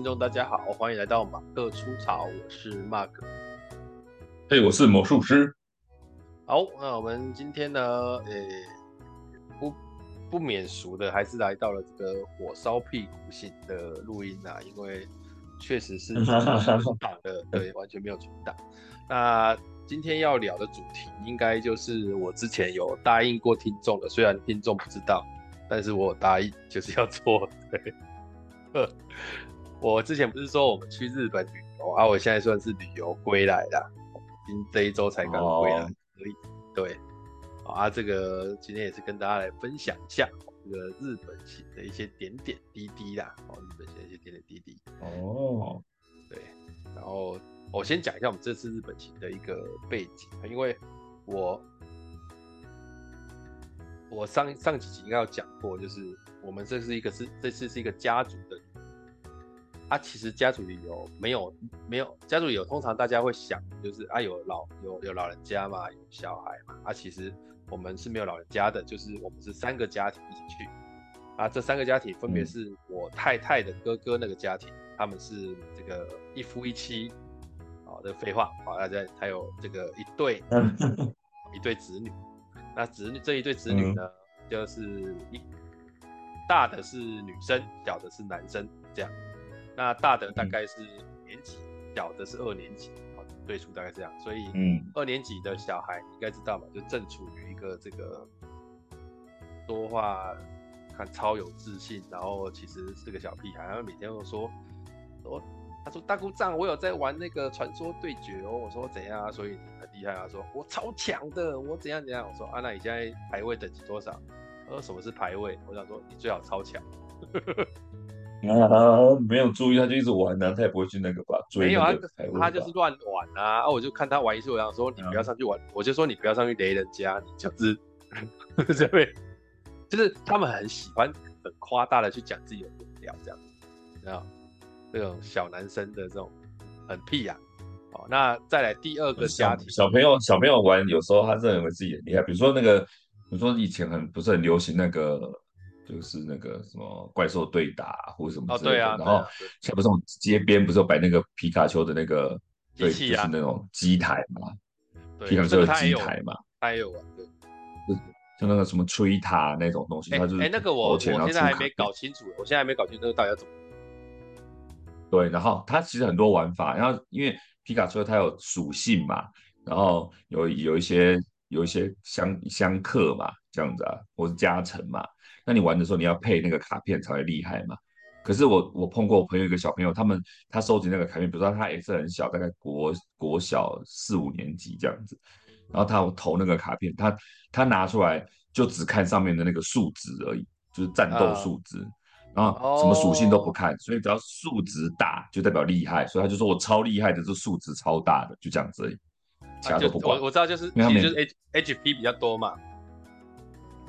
听众，大家好，欢迎来到马克出草，我是 Mark。嘿，我是魔术师。好，那我们今天呢，诶、欸，不不免俗的，还是来到了这个火烧屁股型的录音啊，因为确实是存档的，对，完全没有存档。那今天要聊的主题，应该就是我之前有答应过听众的，虽然听众不知道，但是我答应就是要做，对。我之前不是说我们去日本旅游啊？我现在算是旅游归来啦，今这一周才刚回来而已。Oh. 对，啊，这个今天也是跟大家来分享一下这个日本行的一些点点滴滴啦。哦，日本行的一些点点滴滴。哦，oh. 对，然后我先讲一下我们这次日本行的一个背景，因为我我上上几集应该有讲过，就是。我们这是一个是这次是一个家族的，啊，其实家族旅游没有没有家族旅游，通常大家会想就是啊有老有有老人家嘛，有小孩嘛，啊，其实我们是没有老人家的，就是我们是三个家庭一起去，啊，这三个家庭分别是我太太的哥哥那个家庭，他们是这个一夫一妻，啊，这个废话，好，大家还有这个一对 一对子女，那子女这一对子女呢，就是一。大的是女生，小的是男生，这样。那大的大概是年级，嗯、小的是二年级，好，对数大概这样。所以，嗯，二年级的小孩你应该知道嘛，就正处于一个这个说话看超有自信，然后其实是个小屁孩，然后每天都说，说他说大姑丈，我有在玩那个传说对决哦。我说怎样啊？所以你很厉害啊？说我超强的，我怎样怎样？我说啊，那你现在排位等级多少？他说什么是排位？我想说你最好超强。啊，没有注意，他就一直玩呢、啊，他也不会去那个吧？追那个没有啊，他就是乱玩啊。啊，我就看他玩一次，我想说你不要上去玩，啊、我就说你不要上去雷人家，你就是 这边，就是他们很喜欢很夸大的去讲自己的无聊，这样子，知道这种小男生的这种很屁呀、啊。好，那再来第二个家庭，小朋友小朋友玩，有时候他认为自己很厉害，比如说那个。比如说以前很不是很流行那个，就是那个什么怪兽对打或者什么之类的，哦对啊、然后像不是这种街边不是有摆那个皮卡丘的那个对就是那种机台嘛，对皮卡丘的机台嘛，他也有啊，对，就像那个什么吹塔那种东西，它就是哎那个我我现在还没搞清楚，我现在还没搞清楚那个到底要怎么。对，然后它其实很多玩法，然后因为皮卡丘它有属性嘛，然后有有一些。有一些相相克嘛，这样子啊，或是加成嘛。那你玩的时候，你要配那个卡片才会厉害嘛。可是我我碰过我朋友一个小朋友，他们他收集那个卡片，比如说他也是很小，大概国国小四五年级这样子。然后他投那个卡片，他他拿出来就只看上面的那个数值而已，就是战斗数值，然后什么属性都不看，所以只要数值大就代表厉害，所以他就说我超厉害的，这数值超大的，就这样子而已。其他都不管，我我知道，就是其实就是 H H P 比较多嘛。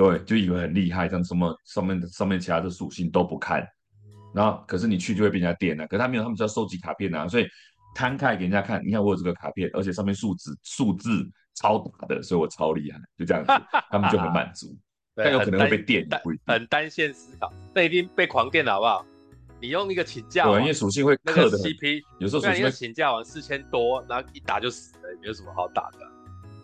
对，就以为很厉害，像什么上面的上面其他的属性都不看，然后可是你去就会被人家电了。可是他没有，他们只要收集卡片啊，所以摊开给人家看，你看我有这个卡片，而且上面数字数字超大的，所以我超厉害，就这样子，他们就很满足。但有可能会被电，很单线思考，那一定被狂电了，好不好？你用一个请假，对，因为属性会克的 CP，有时候属性会请假完四千多，然后一打就死了，也没有什么好打的。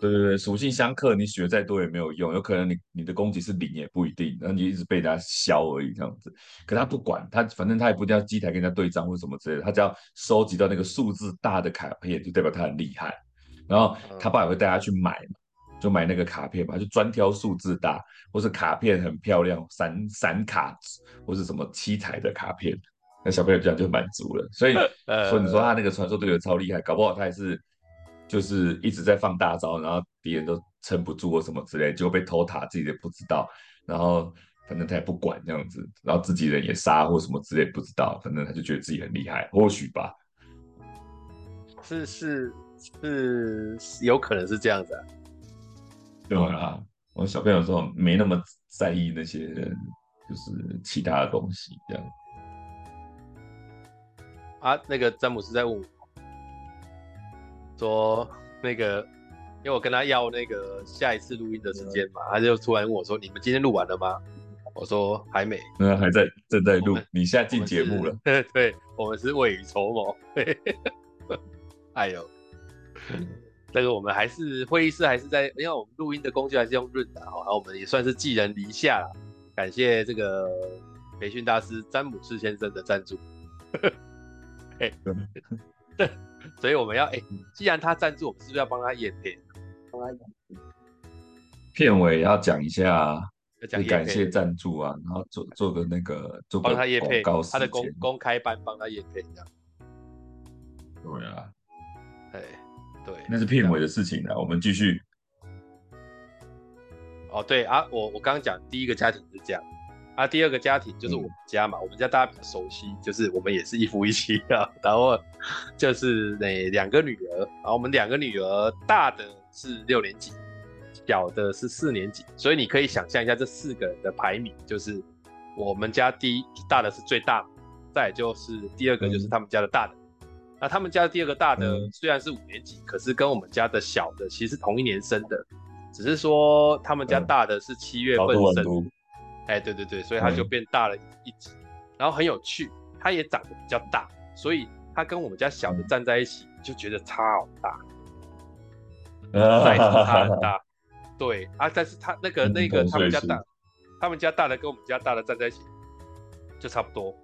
对对对，属性相克，你血再多也没有用，有可能你你的攻击是零也不一定，然后你一直被他削而已这样子。可他不管，他反正他也不一定要机台跟人家对战或什么之类的，他只要收集到那个数字大的卡片，就代表他很厉害。然后他爸也会带他去买就买那个卡片嘛，就专挑数字大，或是卡片很漂亮，闪闪卡，或是什么七彩的卡片，那小朋友这样就满足了。所以，所以你说他那个传说队友超厉害，搞不好他也是就是一直在放大招，然后敌人都撑不住或什么之类，结果被偷塔自己也不知道，然后反正他也不管这样子，然后自己人也杀或什么之类不知道，反正他就觉得自己很厉害，或许吧。是是是，有可能是这样子啊。对啊，我小朋友说没那么在意那些，就是其他的东西这样。啊，那个詹姆斯在问我，说那个，因为我跟他要那个下一次录音的时间嘛，他就突然问我说：“你们今天录完了吗？”我说：“还没。”那，还在正在录，你现在进节目了。对 对，我们是未雨绸缪。哎呦，这个我们还是会议室还是在，因为我们录音的工具还是用润的，然后我们也算是寄人篱下了。感谢这个培训大师詹姆斯先生的赞助。哎，所以我们要哎，既然他赞助，我们是不是要帮他演片？帮他片尾要讲一下，要感谢赞助啊，然后做做个那个做个广告，他的公公开班帮他演配这样。对啊，哎，对，那是片尾的事情了，我们继续。哦，对啊，我我刚刚讲第一个家庭是这样，啊，第二个家庭就是我们家嘛，嗯、我们家大家比较熟悉，就是我们也是一夫一妻啊，然后就是那两个女儿，然后我们两个女儿大的是六年级，小的是四年级，所以你可以想象一下这四个人的排名，就是我们家第一大的是最大，再就是第二个就是他们家的大的，嗯、那他们家的第二个大的虽然是五年级，嗯、可是跟我们家的小的其实同一年生的。只是说他们家大的是七月份生，哎、欸，对对对，所以他就变大了一级，嗯、然后很有趣，他也长得比较大，所以他跟我们家小的站在一起，就觉得差好大，再次差很大，对啊，但是他那个那个他们家大，他们家大的跟我们家大的站在一起，就差不多，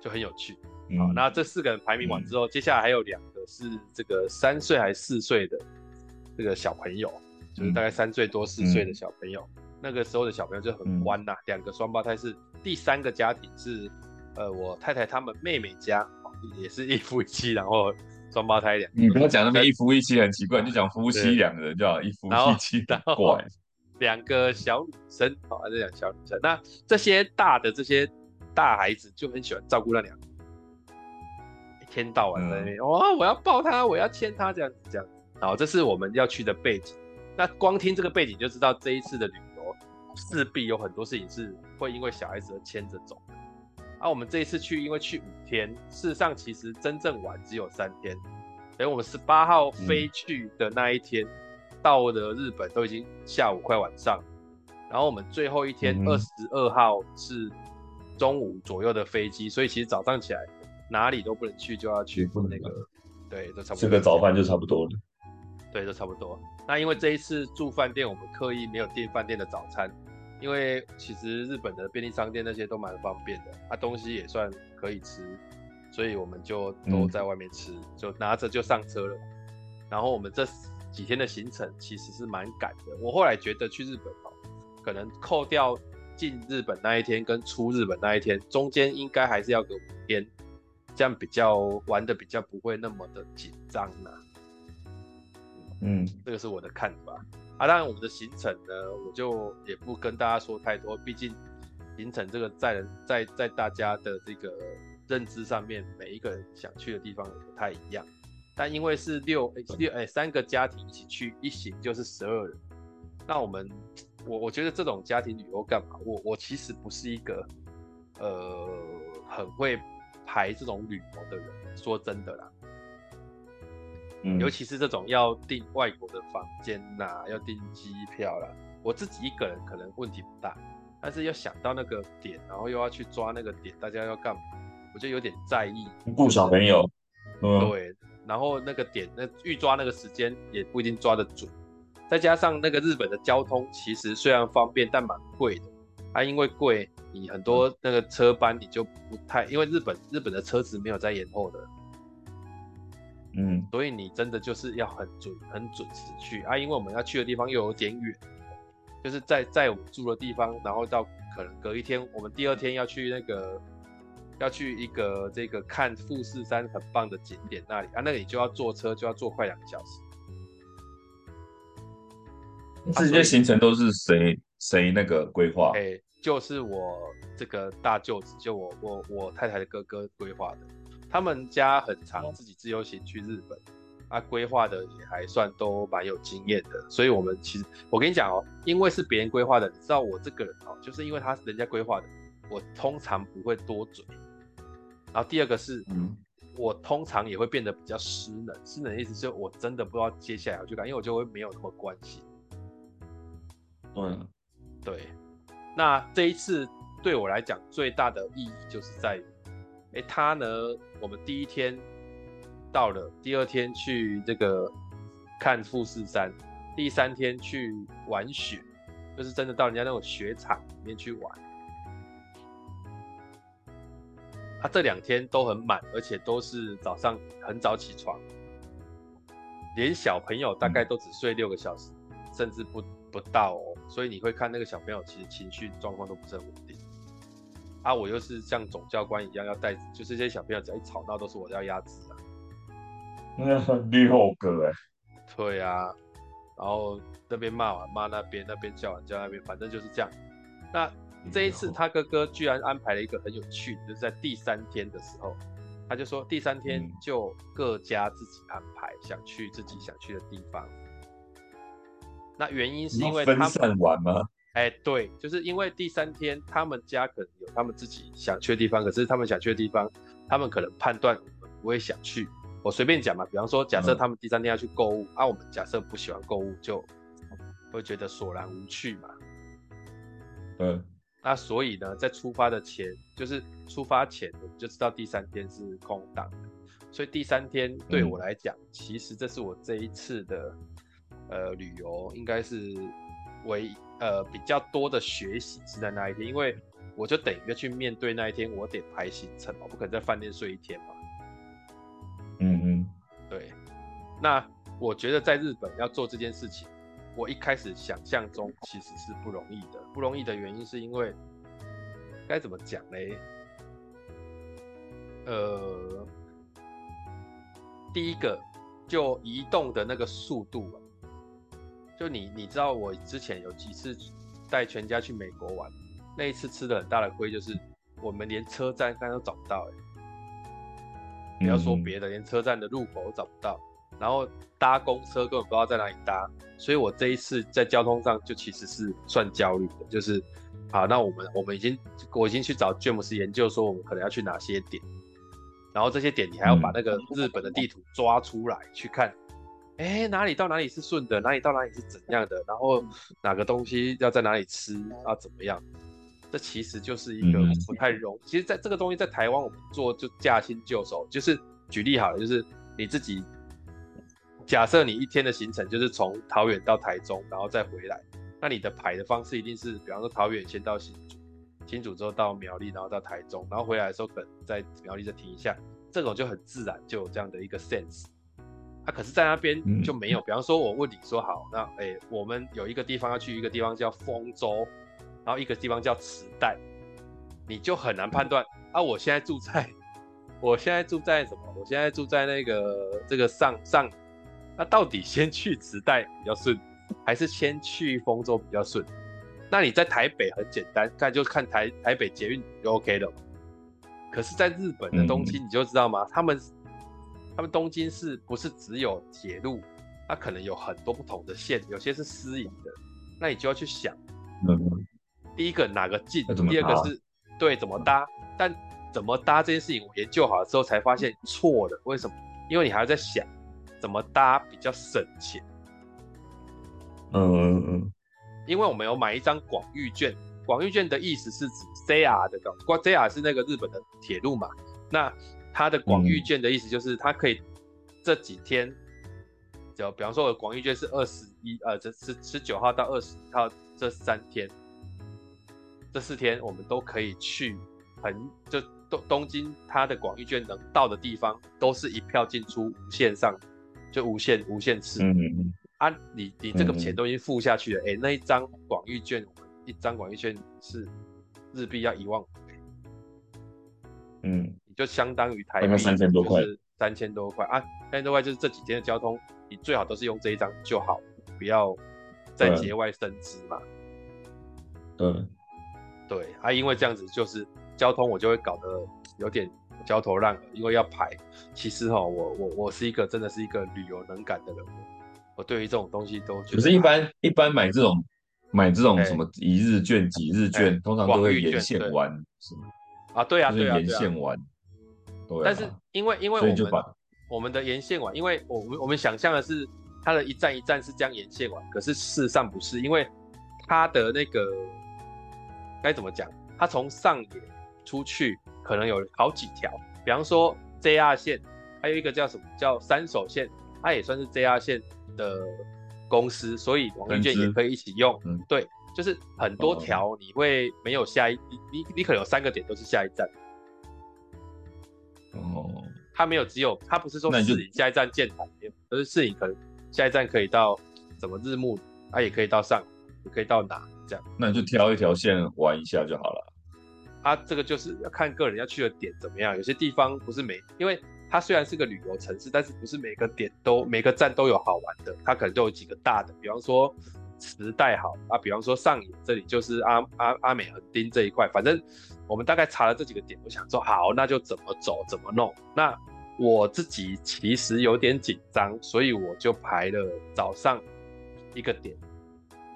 就很有趣。嗯、好，那这四个人排名完之后，嗯、接下来还有两个是这个三岁还是四岁的这个小朋友。就是大概三岁多四岁的小朋友，嗯、那个时候的小朋友就很欢呐、啊。两、嗯、个双胞胎是第三个家庭是，呃，我太太他们妹妹家，也是一夫一妻，然后双胞胎两个。你不要讲那么一夫一妻很奇怪，你就讲夫妻两个人就好，一夫一妻的怪。两个小女生，好，还是两小女生。那这些大的这些大孩子就很喜欢照顾那两个，一天到晚在那边，哦，我要抱他，我要牵他，这样子这样子。好，这是我们要去的背景。那光听这个背景就知道，这一次的旅游势必有很多事情是会因为小孩子而牵着走。而、啊、我们这一次去，因为去五天，事实上其实真正玩只有三天。等我们十八号飞去的那一天，嗯、到了日本都已经下午快晚上，然后我们最后一天二十二号是中午左右的飞机，所以其实早上起来哪里都不能去，就要去那个，对，都差不多。吃个早饭就差不多了。对，都差不多。那因为这一次住饭店，我们刻意没有订饭店的早餐，因为其实日本的便利商店那些都蛮方便的，啊，东西也算可以吃，所以我们就都在外面吃，嗯、就拿着就上车了。然后我们这几天的行程其实是蛮赶的。我后来觉得去日本哦，可能扣掉进日本那一天跟出日本那一天，中间应该还是要个五天，这样比较玩的比较不会那么的紧张呐。嗯，这个是我的看法啊。当然，我们的行程呢，我就也不跟大家说太多，毕竟行程这个在人在在大家的这个认知上面，每一个人想去的地方也不太一样。但因为是六六哎三个家庭一起去，一行就是十二人。那我们我我觉得这种家庭旅游干嘛？我我其实不是一个呃很会排这种旅游的人，说真的啦。尤其是这种要订外国的房间呐、啊，要订机票啦，我自己一个人可能问题不大，但是要想到那个点，然后又要去抓那个点，大家要干嘛，我就有点在意。顾小朋友，嗯、对，然后那个点，那预抓那个时间也不一定抓得准，再加上那个日本的交通其实虽然方便，但蛮贵的。它、啊、因为贵，你很多那个车班你就不太，因为日本日本的车子没有在延后的。嗯，所以你真的就是要很准、很准时去啊，因为我们要去的地方又有点远，就是在在我们住的地方，然后到可能隔一天，我们第二天要去那个要去一个这个看富士山很棒的景点那里啊，那个你就要坐车，就要坐快两个小时。这些行程都是谁谁那个规划？哎，就是我这个大舅子，就我我我太太的哥哥规划的。他们家很常自己自由行去日本，啊，规划的也还算都蛮有经验的，所以我们其实我跟你讲哦，因为是别人规划的，你知道我这个人哦，就是因为他是人家规划的，我通常不会多嘴。然后第二个是，嗯，我通常也会变得比较失能。失能的意思就是我真的不知道接下来我就干，因为我就会没有那么关心。嗯，对。那这一次对我来讲最大的意义就是在于，哎，他呢，我们第一天到了，第二天去这个看富士山，第三天去玩雪，就是真的到人家那种雪场里面去玩。他这两天都很满，而且都是早上很早起床，连小朋友大概都只睡六个小时，甚至不不到哦。所以你会看那个小朋友其实情绪状况都不是很稳定。啊，我又是像总教官一样要带，就是这些小朋友只要一吵闹都是我要压制的。那很六个哎。对啊，然后那边骂完骂那边，那边叫完叫那边，反正就是这样。那。这一次他哥哥居然安排了一个很有趣的，就是在第三天的时候，他就说第三天就各家自己安排想去自己想去的地方。那原因是因为他们分散玩吗？哎，对，就是因为第三天他们家可能有他们自己想去的地方，可是他们想去的地方，他们可能判断我们不会想去。我随便讲嘛，比方说，假设他们第三天要去购物，嗯、啊，我们假设不喜欢购物，就会觉得索然无趣嘛。嗯。那所以呢，在出发的前，就是出发前，我们就知道第三天是空档的。所以第三天对我来讲，嗯、其实这是我这一次的呃旅游，应该是唯呃比较多的学习是在那一天，因为我就等于要去面对那一天，我得排行程，我不可能在饭店睡一天嘛。嗯嗯，对。那我觉得在日本要做这件事情。我一开始想象中其实是不容易的，不容易的原因是因为该怎么讲嘞？呃，第一个就移动的那个速度啊，就你你知道我之前有几次带全家去美国玩，那一次吃的很大的亏就是我们连车站看都找不到哎，不要说别的，连车站的入口都找不到。然后搭公车根本不知道在哪里搭，所以我这一次在交通上就其实是算焦虑的，就是，好，那我们我们已经我已经去找詹姆斯研究说我们可能要去哪些点，然后这些点你还要把那个日本的地图抓出来去看，哎，哪里到哪里是顺的，哪里到哪里是怎样的，然后哪个东西要在哪里吃啊怎么样，这其实就是一个不太容易，其实在这个东西在台湾我们做就驾轻就熟，就是举例好了，就是你自己。假设你一天的行程就是从桃园到台中，然后再回来，那你的排的方式一定是，比方说桃园先到新竹，新竹之后到苗栗，然后到台中，然后回来的时候可能在苗栗再停一下，这种就很自然就有这样的一个 sense。啊，可是，在那边就没有。比方说，我问你说好，那哎、欸，我们有一个地方要去，一个地方叫丰州，然后一个地方叫池袋，你就很难判断啊。我现在住在，我现在住在什么？我现在住在那个这个上上。那到底先去池袋比较顺，还是先去丰州比较顺？那你在台北很简单，看就看台台北捷运就 OK 了。可是，在日本的东西，你就知道吗？嗯、他们他们东京是不是只有铁路？它可能有很多不同的线，有些是私营的。那你就要去想，嗯、第一个哪个近？第二个是对怎么搭？但怎么搭这件事情，我研究好了之后才发现错了。为什么？因为你还要在想。怎么搭比较省钱？嗯嗯嗯，因为我们有买一张广域券，广域券的意思是指 JR 的，广 JR 是那个日本的铁路嘛。那它的广域券的意思就是它可以这几天，就比方说我的广域券是二十一呃，这是十九号到二十一号这三天，这四天我们都可以去很就东东京，它的广域券能到的地方都是一票进出无限上。就无限无限次，嗯。啊，你你这个钱都已经付下去了，哎、嗯欸，那一张广域券，一张广域券是日币要一万五，嗯，你就相当于台币三千多块，三千多块啊，三千多块就是这几天的交通，你最好都是用这一张就好，不要再节外生枝嘛。嗯，对啊，因为这样子就是交通我就会搞得有点。焦头烂额，因为要排。其实哈，我我我是一个真的是一个旅游能感的人，我对于这种东西都觉得。可是，一般一般买这种买这种什么一日券、几日券，通常都会沿线玩，是吗？啊，对啊，对啊，沿线玩。对。但是因为因为我们我们的沿线网，因为我们我们想象的是它的一站一站是这样沿线网，可是事实上不是，因为它的那个该怎么讲？它从上野出去可能有好几条，比方说 JR 线，还有一个叫什么叫三手线，它也算是 JR 线的公司，所以王丽娟也可以一起用。嗯，对，就是很多条你会没有下一，你你你可能有三个点都是下一站。哦，它没有只有，它不是说是你下一站剑潭，而是是你可能下一站可以到什么日暮，它也可以到上，也可以到哪这样。那你就挑一条线玩一下就好了。它这个就是要看个人要去的点怎么样，有些地方不是每，因为它虽然是个旅游城市，但是不是每个点都每个站都有好玩的，它可能就有几个大的，比方说池袋好啊，比方说上野这里就是阿阿阿美横丁这一块，反正。我们大概查了这几个点，我想说好，那就怎么走怎么弄。那我自己其实有点紧张，所以我就排了早上一个点，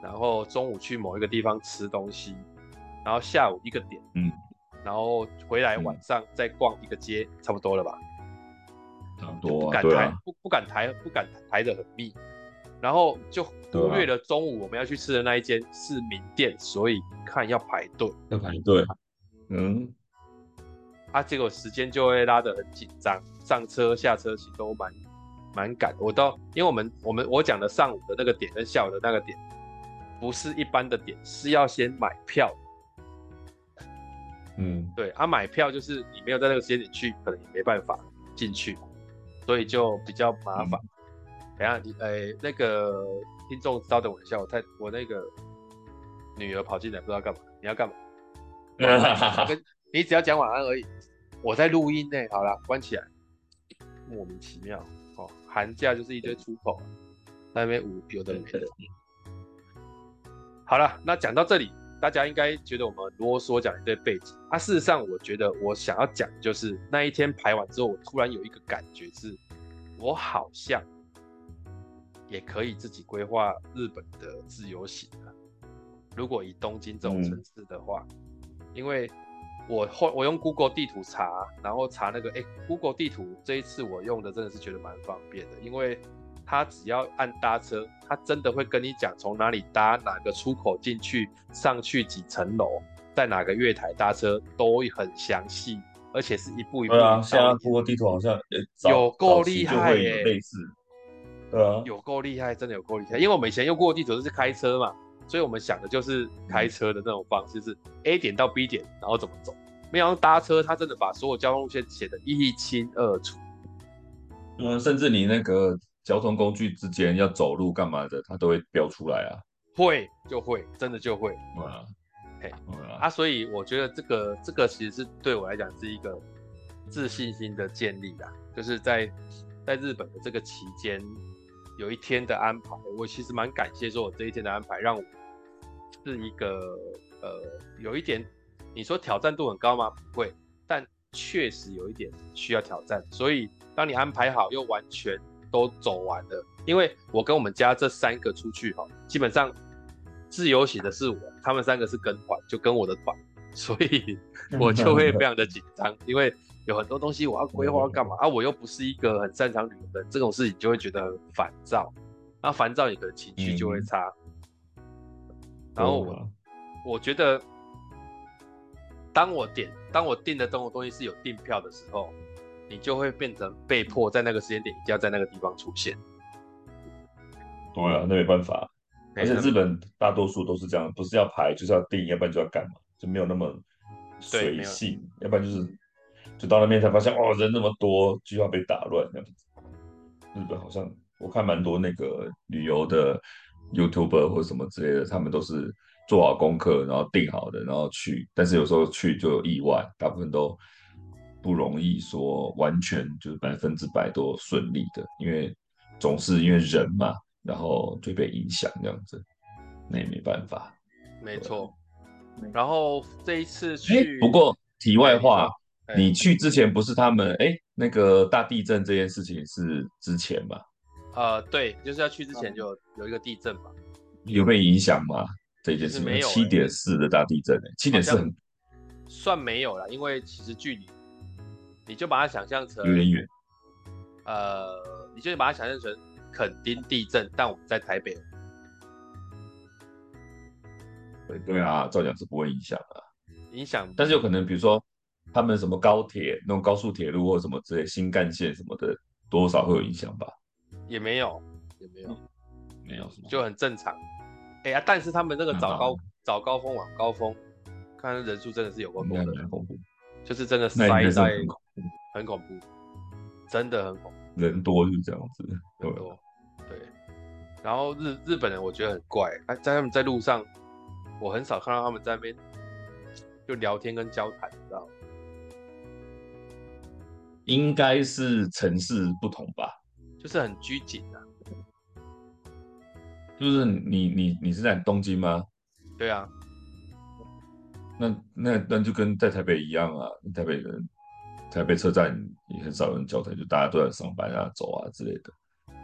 然后中午去某一个地方吃东西，然后下午一个点，嗯，然后回来晚上再逛一个街，嗯、差不多了吧？差不多、啊，不敢抬，啊、不不敢抬，不敢抬的很密，然后就忽略了中午我们要去吃的那一间是名店，所以看要排队，要排队。嗯，啊，结果时间就会拉得很紧张，上车下车其实都蛮蛮赶。我到，因为我们我们我讲的上午的那个点跟下午的那个点，不是一般的点，是要先买票。嗯，对，啊，买票就是你没有在那个时间点去，可能也没办法进去，所以就比较麻烦。嗯、等下你，哎、欸，那个听众稍等我一下，我太我那个女儿跑进来，不知道干嘛，你要干嘛？你只要讲晚安而已，我在录音呢。好了，关起来。莫名其妙哦，寒假就是一堆出口，在那边无有的没的。好了，那讲到这里，大家应该觉得我们啰嗦讲一堆背景。啊，事实上，我觉得我想要讲的就是那一天排完之后，我突然有一个感觉是，我好像也可以自己规划日本的自由行了。如果以东京这种城市的话。嗯因为我后我用 Google 地图查，然后查那个哎，Google 地图这一次我用的真的是觉得蛮方便的，因为它只要按搭车，它真的会跟你讲从哪里搭哪个出口进去，上去几层楼，在哪个月台搭车都很详细，而且是一步一步。对啊，现在 Google 地图好像有够厉害耶，类似，对啊，有够厉害，真的有够厉害，因为我们以前用 Google 地图都是开车嘛。所以我们想的就是开车的那种方式，是 A 点到 B 点，然后怎么走。没想到搭车，他真的把所有交通路线写得一清二楚。嗯，甚至你那个交通工具之间要走路干嘛的，他都会标出来啊。会就会，真的就会。哇，嘿，啊，所以我觉得这个这个其实是对我来讲是一个自信心的建立啦，就是在在日本的这个期间，有一天的安排，我其实蛮感谢说我这一天的安排让我。是一个呃，有一点，你说挑战度很高吗？不会，但确实有一点需要挑战。所以当你安排好又完全都走完了，因为我跟我们家这三个出去哈，基本上自由行的是我，他们三个是跟团，就跟我的团，所以 我就会非常的紧张，因为有很多东西我要规划要干嘛啊，我又不是一个很擅长旅游的人，这种事情就会觉得很烦躁，那烦躁你的情绪就会差。嗯然后我我觉得，当我点当我订的这种东西是有订票的时候，你就会变成被迫在那个时间点一定要在那个地方出现。对啊，那没办法。而且日本大多数都是这样，不是要排就是要订，要不然就要干嘛，就没有那么随性。要不然就是就到那边才发现哦，人那么多，就要被打乱这样子。日本好像我看蛮多那个旅游的。YouTuber 或者什么之类的，他们都是做好功课，然后定好的，然后去。但是有时候去就有意外，大部分都不容易说完全就是百分之百都顺利的，因为总是因为人嘛，然后就被影响这样子，那也没办法。没错。然后这一次去，不过题外话，你去之前不是他们哎，那个大地震这件事情是之前吧？呃，对，就是要去之前就有一个地震嘛，有被影响吗？这件事没有七点四的大地震，欸，七点四很算没有了，因为其实距离你就把它想象成有点远，呃，你就把它想象成垦丁地震，但我们在台北。对对啊，照讲是不会影响的。影响，但是有可能比如说他们什么高铁那种高速铁路或什么之类新干线什么的，多少会有影响吧？也没有，也没有，嗯、没有什么，就很正常。哎、欸、呀、啊，但是他们那个早高早高峰晚高峰，看人数真的是有够多的，很恐怖，就是真的塞在很恐，很恐怖，真的很恐怖，人多就是这样子，对。对，然后日日本人我觉得很怪，在他们在路上，我很少看到他们在那边就聊天跟交谈，你知道吗？应该是城市不同吧，就是很拘谨啊。就是你你你是在东京吗？对啊。那那那就跟在台北一样啊，台北人台北车站也很少人交谈，就大家都在上班啊、走啊之类的。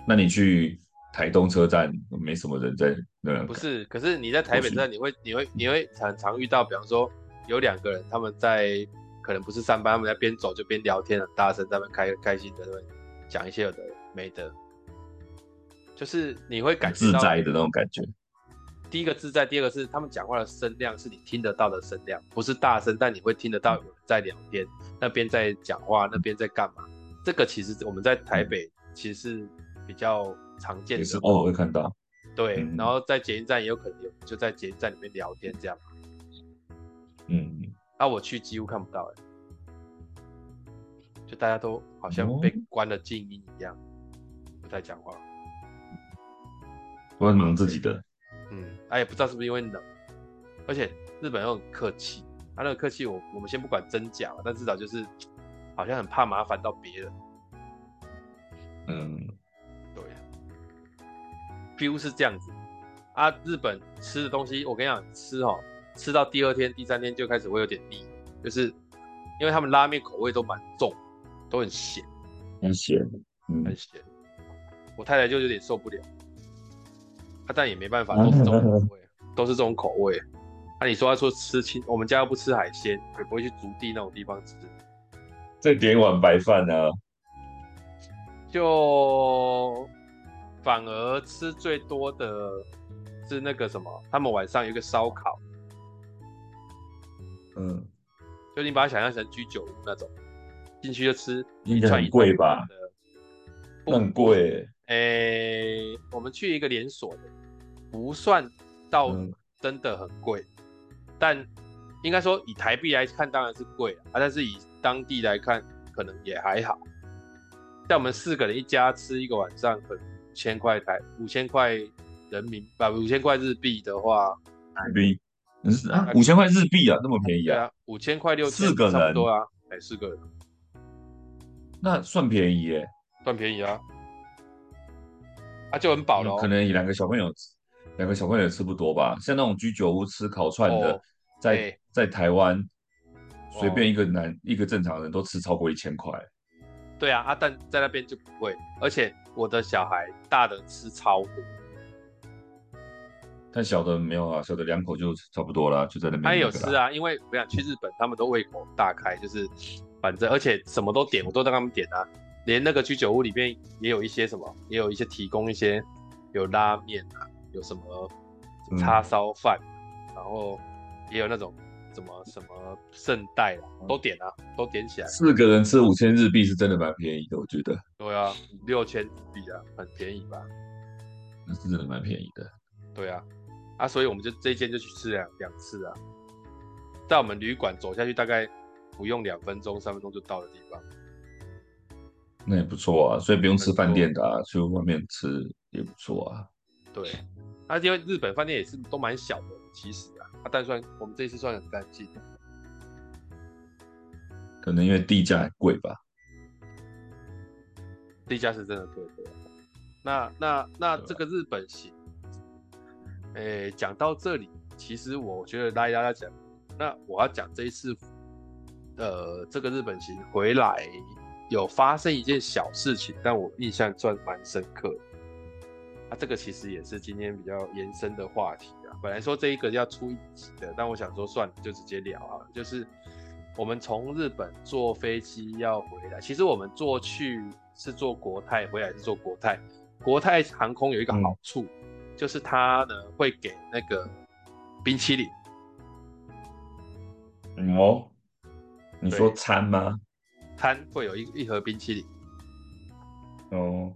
那你去台东车站，没什么人在那。不是，可是你在台北站，你会你会你会很常遇到，比方说有两个人，他们在可能不是上班，他们在边走就边聊天，很大声，在那边开开心的，讲一些有的没的，就是你会感觉到自在的那种感觉。第一个自在，第二个是他们讲话的声量是你听得到的声量，不是大声，但你会听得到有人在聊天，那边在讲话，那边在干嘛？这个其实我们在台北其实是。比较常见的，也是偶尔会看到。对，嗯、然后在捷运站也有可能有，就在捷运站里面聊天这样。嗯，那、啊、我去几乎看不到，哎，就大家都好像被关了静音一样，哦、不太讲话。我很忙自己的。嗯，哎、啊，也不知道是不是因为冷，而且日本又很客气，他、啊、那个客气，我我们先不管真假，但至少就是好像很怕麻烦到别人。嗯。feel 是这样子啊，日本吃的东西，我跟你讲，吃哦，吃到第二天、第三天就开始会有点腻，就是因为他们拉面口味都蛮重，都很咸，很咸，嗯，很咸。我太太就有点受不了，啊，但也没办法，都是这种口味，都是这种口味。那、啊、你说他说吃清，我们家又不吃海鲜，也不会去竹地那种地方吃，再点碗白饭呢、啊，就。反而吃最多的是那个什么，他们晚上有一个烧烤，嗯，就你把它想象成居酒屋那种，进去就吃，应该很贵吧？很贵。哎、欸，我们去一个连锁的，不算到真的很贵，嗯、但应该说以台币来看当然是贵啊，但是以当地来看可能也还好。但我们四个人一家吃一个晚上可能五。千块台五千块人民币，五千块日币的话，台币，啊，五千块日币啊，那么便宜啊？五千块六，四个人多啊，哎，四个人，那算便宜耶，算便宜啊，啊就很饱了，可能两个小朋友，两个小朋友也吃不多吧？像那种居酒屋吃烤串的，在在台湾，随便一个男一个正常人都吃超过一千块。对啊，啊，但在那边就不会，而且我的小孩大的吃超多，但小的没有啊，小的两口就差不多了，就在那边。他也有吃啊，因为我想去日本，他们都胃口大开，就是反正而且什么都点，我都让他们点啊，连那个居酒屋里面也有一些什么，也有一些提供一些有拉面啊，有什么叉烧饭，嗯、然后也有那种。什么什么圣代啊，都点啊，都点起来。四个人吃五千日币是真的蛮便宜的，我觉得。对啊，五六千日币啊，很便宜吧？那是真的蛮便宜的。对啊，啊，所以我们就这一间就去吃两两次啊，在我们旅馆走下去大概不用两分钟、三分钟就到的地方。那也不错啊，所以不用吃饭店的啊，去外面吃也不错啊。对，啊，因为日本饭店也是都蛮小的，其实。啊，啊但算我们这次算很干净，可能因为地价贵吧。地价是真的贵的。那那那这个日本行，诶、欸，讲到这里，其实我觉得大家讲，那我要讲这一次，呃，这个日本行回来有发生一件小事情，但我印象算蛮深刻的。啊，这个其实也是今天比较延伸的话题啊。本来说这一个要出一集的，但我想说算了，就直接聊啊。就是我们从日本坐飞机要回来，其实我们坐去是坐国泰，回来是坐国泰。国泰航空有一个好处，嗯、就是他呢会给那个冰淇淋。哦，你说餐吗？餐会有一一盒冰淇淋。哦，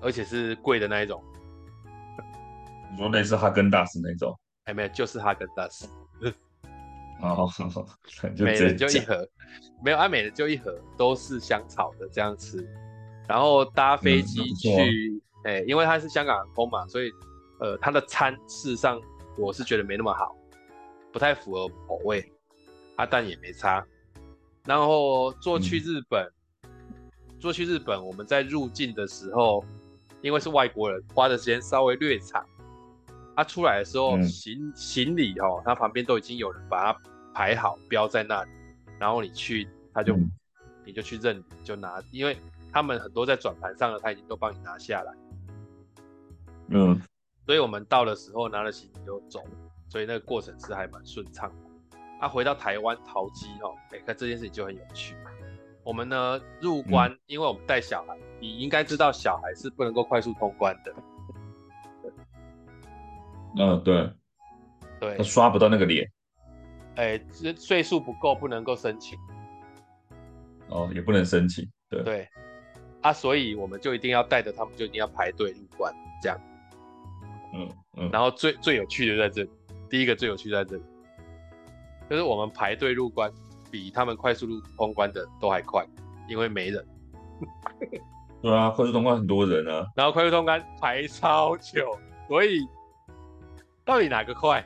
而且是贵的那一种。你说类似哈根达斯那种？哎，没有，就是哈根达斯。哦，每人就一盒，没有，啊，每人就一盒，都是香草的这样吃。然后搭飞机去，哎、嗯，因为它是香港航空嘛，所以呃，它的餐事实上我是觉得没那么好，不太符合口味。啊，但也没差。然后坐去日本，坐、嗯、去日本，我们在入境的时候，因为是外国人，花的时间稍微略长。他、啊、出来的时候，行、嗯、行李哦，他旁边都已经有人把它排好，标在那里。然后你去，他就、嗯、你就去认，就拿，因为他们很多在转盘上的，他已经都帮你拿下来。嗯，所以我们到的时候拿了行李就走，所以那个过程是还蛮顺畅的。他、啊、回到台湾淘机哦，哎，看这件事情就很有趣。我们呢入关，嗯、因为我们带小孩，你应该知道小孩是不能够快速通关的。嗯，对，对，他刷不到那个脸，哎，这岁数不够，不能够申请，哦，也不能申请，对，对，啊，所以我们就一定要带着他们，就一定要排队入关，这样，嗯嗯，然后最最有趣的在这里，第一个最有趣的在这里，就是我们排队入关比他们快速入通关的都还快，因为没人，对啊，快速通关很多人啊，然后快速通关排超久，所以。到底哪个快？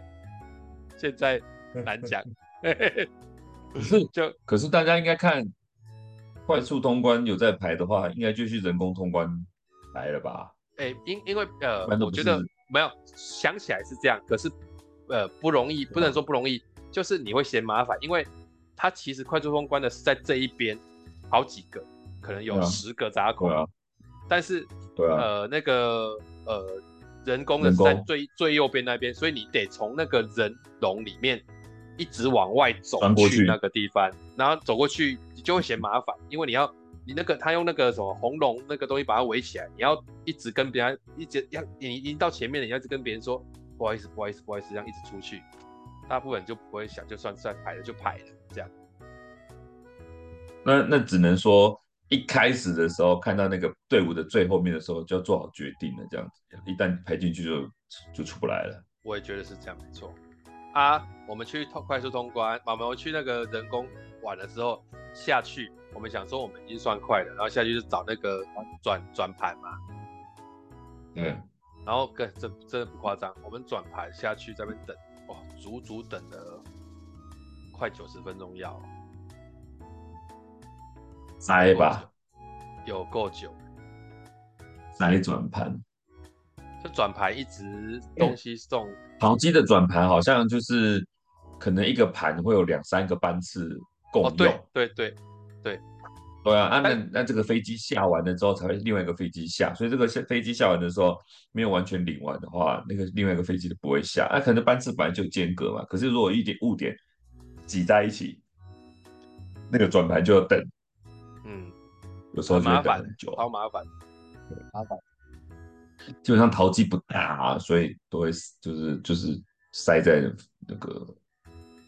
现在难讲。可是就可是大家应该看快速通关有在排的话，应该就是人工通关来了吧？哎、欸，因因为呃，我觉得没有想起来是这样，可是呃不容易，不能说不容易，就是你会嫌麻烦，因为它其实快速通关的是在这一边好几个，可能有十个闸口，但是对啊，呃那个呃。人工的是在最最右边那边，所以你得从那个人龙里面一直往外走去那个地方，然后走过去你就会嫌麻烦，因为你要你那个他用那个什么红龙那个东西把它围起来，你要一直跟别人一直要你已经到前面了，你要一直跟别人说不好意思不好意思不好意思，这样一直出去，大部分人就不会想，就算算排了就排了这样。那那只能说。一开始的时候看到那个队伍的最后面的时候，就要做好决定了。这样子，一旦排进去就就出不来了。我也觉得是这样，没错。啊，我们去通快速通关，我们去那个人工玩的时候下去，我们想说我们已经算快了，然后下去就找那个转转盘嘛。对。然后跟这真的不夸张，我们转盘下去在那边等，哇，足足等了快九十分钟要。塞吧，有够久。塞转盘，就转盘一直东西送。桃机的转盘好像就是可能一个盘会有两三个班次共用。对对对对对啊！啊那那这个飞机下完了之后才会另外一个飞机下，所以这个飞机下完的时候没有完全领完的话，那个另外一个飞机就不会下。那可能班次本来就间隔嘛，可是如果一点误点挤在一起，那个转盘就要等。嗯有时候就会等很久，超麻烦，麻烦。基本上淘机不大啊，所以都会就是就是塞在那个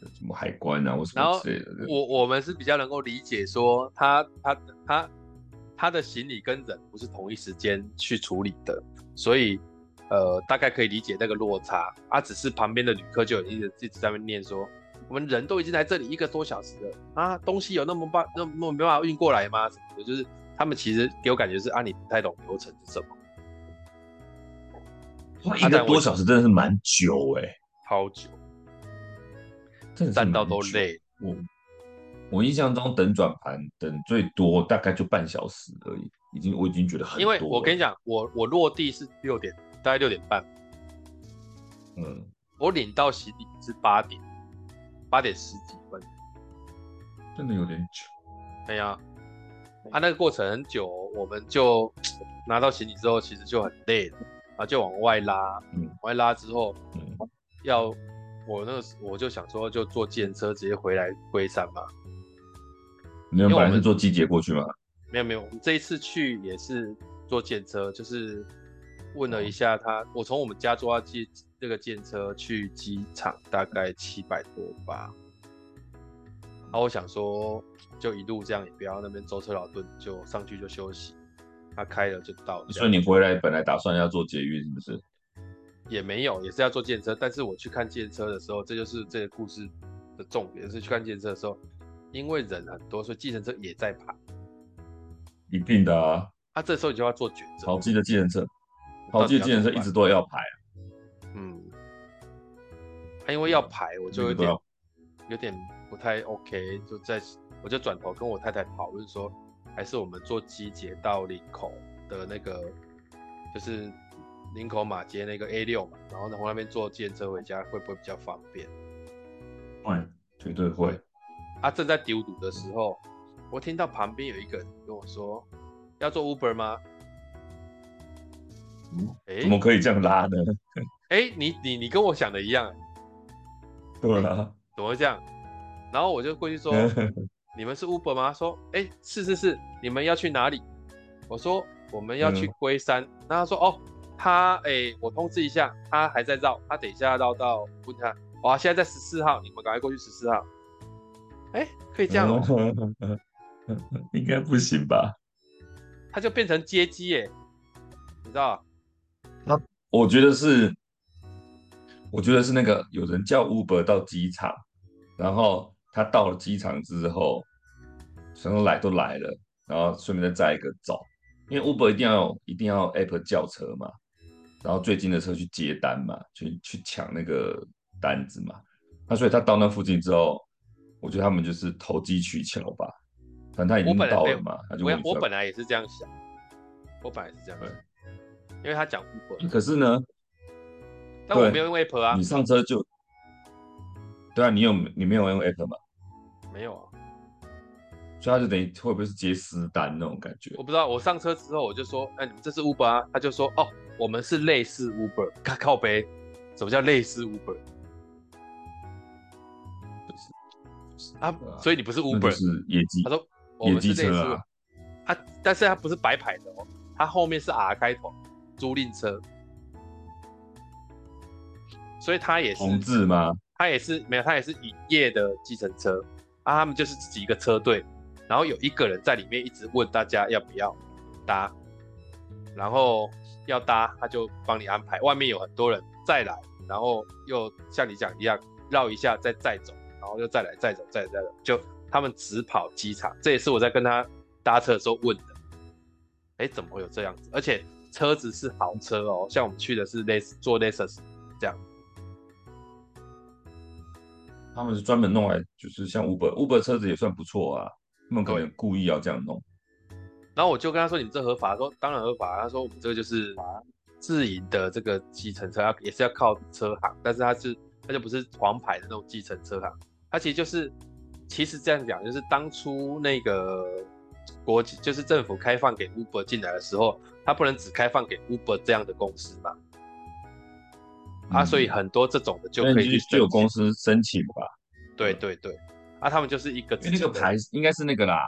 什么海关啊，或什么之类的。我我们是比较能够理解说他他他他的行李跟人不是同一时间去处理的，所以呃大概可以理解那个落差。啊，只是旁边的旅客就有一直一直在那边念说，我们人都已经在这里一个多小时了啊，东西有那么办那么没办法运过来吗？什么的，就是。他们其实给我感觉是啊，你不太懂流程是什么。一个多小时真的是蛮久哎、欸，超久，站到都累。我我印象中等转盘等最多大概就半小时而已，已经我已经觉得很多。因为我跟你讲，我我落地是六点，大概六点半。嗯，我领到行李是八点，八点十几分，真的有点久。对呀。啊，那个过程很久，我们就拿到行李之后，其实就很累了，然后就往外拉，嗯，往外拉之后，嗯，要我那个我就想说，就坐电车直接回来龟山嘛。你们本来是坐季节过去吗？没有没有，我们这一次去也是坐电车，就是问了一下他，我从我们家坐到机那个电车去机场大概七百多吧。然后我想说，就一路这样，也不要那边舟车劳顿，就上去就休息。他开了就到了。所以你回来本来打算要坐捷运，是不是？也没有，也是要坐计程车。但是我去看计程车的时候，这就是这个故事的重点，是去看计程车的时候，因为人很多，所以计程车也在排。一定的啊。他、啊、这时候你就要做抉择。好记的计程车，好记的计程车一直都要排啊。嗯。他、啊、因为要排，我就有点有点不太 OK，就在我就转头跟我太太讨论说，还是我们坐机捷到林口的那个，就是。林口马街那个 A 六嘛，然后从那边坐计程车回家会不会比较方便？会，绝对会。他、啊、正在丢堵的时候，我听到旁边有一个人跟我说：“要做 Uber 吗？”嗯，欸、怎么可以这样拉呢？哎、欸，你你你跟我想的一样。对啊、欸，怎么会这样？然后我就过去说：“ 你们是 Uber 吗？”他说：“哎、欸，是是是，你们要去哪里？”我说：“我们要去龟山。嗯”然后他说：“哦。”他哎、欸，我通知一下，他还在绕，他等一下绕到问他，哇，现在在十四号，你们赶快过去十四号。哎、欸，可以这样哦、喔？应该不行吧？他就变成接机耶，你知道？那我觉得是，我觉得是那个有人叫 Uber 到机场，然后他到了机场之后，什么来都来了，然后顺便再载一个走，因为 Uber 一定要有，一定要 App 叫车嘛。然后最近的车去接单嘛，去去抢那个单子嘛。那所以他到那附近之后，我觉得他们就是投机取巧吧。反正他已经到了嘛，他就我我本来也是这样想，我本来是这样想，因为他讲 Uber。可是呢，但我没有用 App 啊。你上车就，对啊，你有你没有用 App 吗？没有啊。所以他就等于会不会是接私单那种感觉？我不知道。我上车之后我就说，哎，你们这是 Uber 啊？他就说，哦。我们是类似 Uber，靠靠背，什么叫类似 Uber？就是啊，所以你不是 Uber，是野鸡。他说我们是类似，啊，他但是他不是白牌的哦，他后面是 R 开头，租赁车，所以他也是同志吗？他也是没有，他也是营业的计程车啊，他们就是自己一个车队，然后有一个人在里面一直问大家要不要搭，然后。要搭他就帮你安排，外面有很多人再来，然后又像你讲一样绕一下再再走，然后又再来再走再再走，就他们只跑机场，这也是我在跟他搭车的时候问的。哎，怎么会有这样子？而且车子是好车哦，像我们去的是类似做 Lexus 这样，他们是专门弄来就是像 Uber Uber 车子也算不错啊，他们可能故意要这样弄。然后我就跟他说：“你们这合法？”说：“当然合法。”他说：“我们这个就是自营的这个计程车，要也是要靠车行，但是它是它就不是黄牌的那种计程车行，它其实就是其实这样讲，就是当初那个国际就是政府开放给 Uber 进来的时候，他不能只开放给 Uber 这样的公司嘛？嗯、啊，所以很多这种的就可以去就有公司申请吧？对对对，啊，他们就是一个那个牌应该是那个啦。”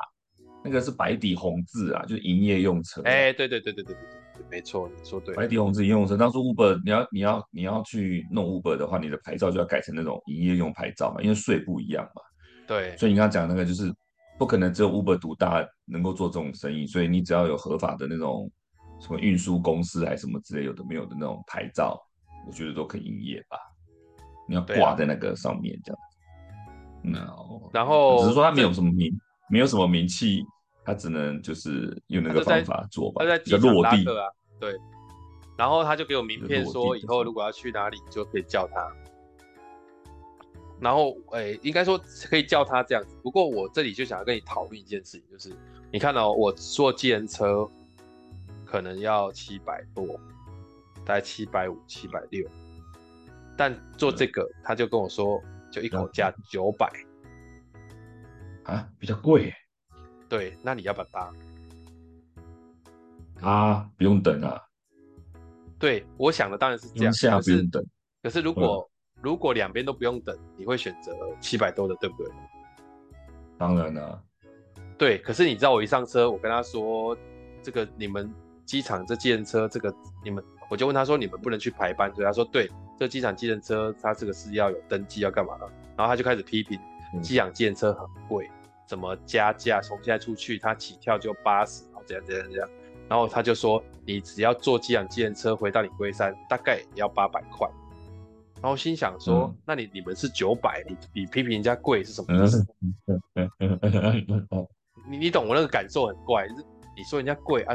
那个是白底红字啊，就是营业用车。哎、欸，对对对对对对对，没错，你说对。白底红字营业用车，当初 Uber 你要你要你要去弄 Uber 的话，你的牌照就要改成那种营业用牌照嘛，因为税不一样嘛。对。所以你刚刚讲那个就是不可能只有 Uber 独大能够做这种生意，所以你只要有合法的那种什么运输公司还是什么之类有的没有的那种牌照，我觉得都可以营业吧。你要挂在那个上面这样然后只是说他没有什么名。没有什么名气，他只能就是用那个方法做吧，他在机场拉客啊，对。然后他就给我名片，说以后如果要去哪里就可以叫他。然后，哎，应该说可以叫他这样子。不过我这里就想要跟你讨论一件事情，就是你看哦，我坐计程车可能要七百多，大概七百五、七百六，但做这个他就跟我说，就一口价九百。啊，比较贵，对，那你要不要搭？啊，不用等啊。对，我想的当然是这样，下不用等。可是，如果、嗯、如果两边都不用等，你会选择七百多的，对不对？当然了、啊。对，可是你知道我一上车，我跟他说，这个你们机场这计程车，这个你们，我就问他说，你们不能去排班，所以他说，对，这机场计程车，它这个是要有登记，要干嘛的？然后他就开始批评。机场计程车很贵，怎么加价？从现在出去，它起跳就八十，然后怎样怎样怎样。然后他就说，你只要坐机场计程车回到你龟山，大概也要八百块。然后心想说，嗯、那你你们是九百，你你批评人家贵是什么意思？你你懂我那个感受很怪，就是你说人家贵啊？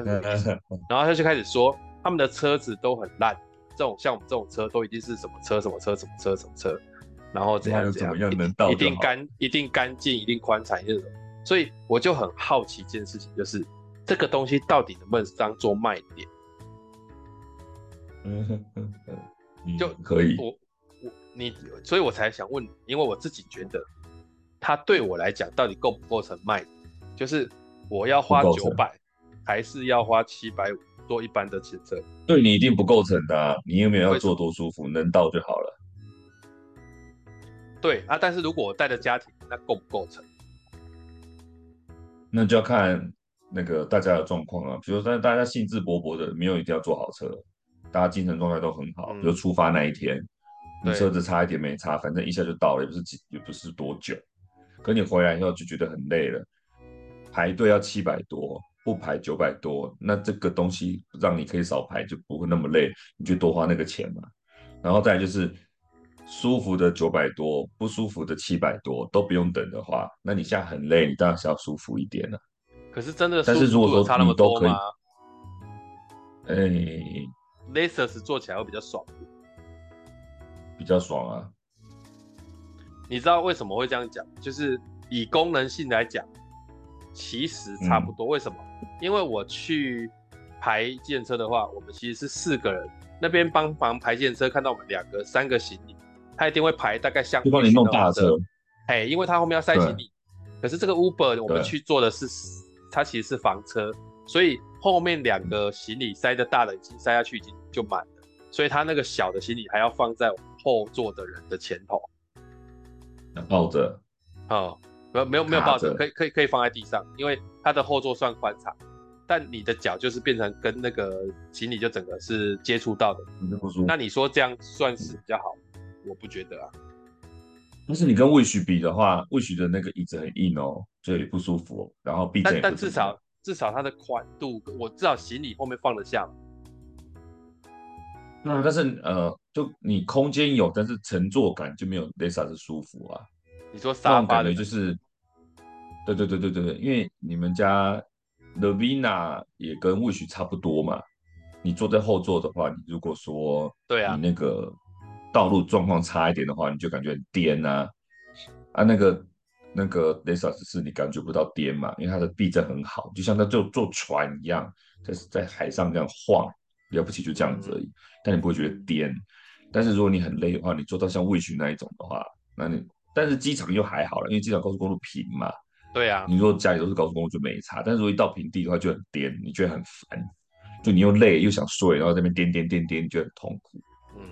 然后他就开始说，他们的车子都很烂，这种像我们这种车都一定是什么车什么车什么车什么车，然后怎样怎样，到一定干一定干净一定宽敞那种。所以我就很好奇一件事情，就是这个东西到底能不能当做卖点？嗯嗯嗯，就可以我我。你，所以我才想问你，因为我自己觉得，它对我来讲到底构不构成卖点？就是我要花九百，还是要花七百五坐一般的汽车？对你一定不构成的啊，你有没有要坐多舒服，能到就好了。对啊，但是如果我带着家庭，那构不构成？那就要看那个大家的状况啊。比如说，大家兴致勃勃的，没有一定要坐好车，大家精神状态都很好，比如出发那一天。嗯你车子差一点没差，反正一下就到了，也不是几，也不是多久。可你回来以后就觉得很累了，排队要七百多，不排九百多，那这个东西让你可以少排，就不会那么累，你就多花那个钱嘛。然后再来就是舒服的九百多，不舒服的七百多都不用等的话，那你现在很累，你当然是要舒服一点了。可是真的，但是如果说差那么多吗？哎，Lexus 做起来会比较爽。比较爽啊！你知道为什么会这样讲？就是以功能性来讲，其实差不多。嗯、为什么？因为我去排计程车的话，我们其实是四个人，那边帮忙排计程车，看到我们两个、三个行李，他一定会排大概像就帮你弄大车。哎，因为他后面要塞行李。可是这个 Uber 我们去坐的是，它其实是房车，所以后面两个行李塞的大的已经塞下去，已经就满了，所以他那个小的行李还要放在后座的人的前头，抱着，哦，没有没有没有抱枕，可以可以可以放在地上，因为它的后座算宽敞，但你的脚就是变成跟那个行李就整个是接触到的，那你说这样算是比较好？我不觉得啊。但是你跟 Wish 比的话，Wish 的那个椅子很硬哦，所以不舒服哦。然后，但但至少至少它的宽度，我至少行李后面放得下。嗯，但是呃，就你空间有，但是乘坐感就没有 Lexus 舒服啊。你说沙发的就是，对对对对对对，因为你们家 Lavina 也跟 Wish 差不多嘛。你坐在后座的话，你如果说对啊，你那个道路状况差一点的话，你就感觉很颠啊。啊，那个那个 Lexus 是你感觉不到颠嘛，因为它的避震很好，就像在坐坐船一样，在在海上这样晃。了不起就这样子而已，但你不会觉得颠。但是如果你很累的话，你坐到像 Wish 那一种的话，那你但是机场又还好了，因为机场高速公路平嘛。对啊，你如果家里都是高速公路就没差，但是如果一到平地的话就很颠，你觉得很烦，就你又累又想睡，然后在那边颠颠颠颠，你觉得很痛苦。嗯，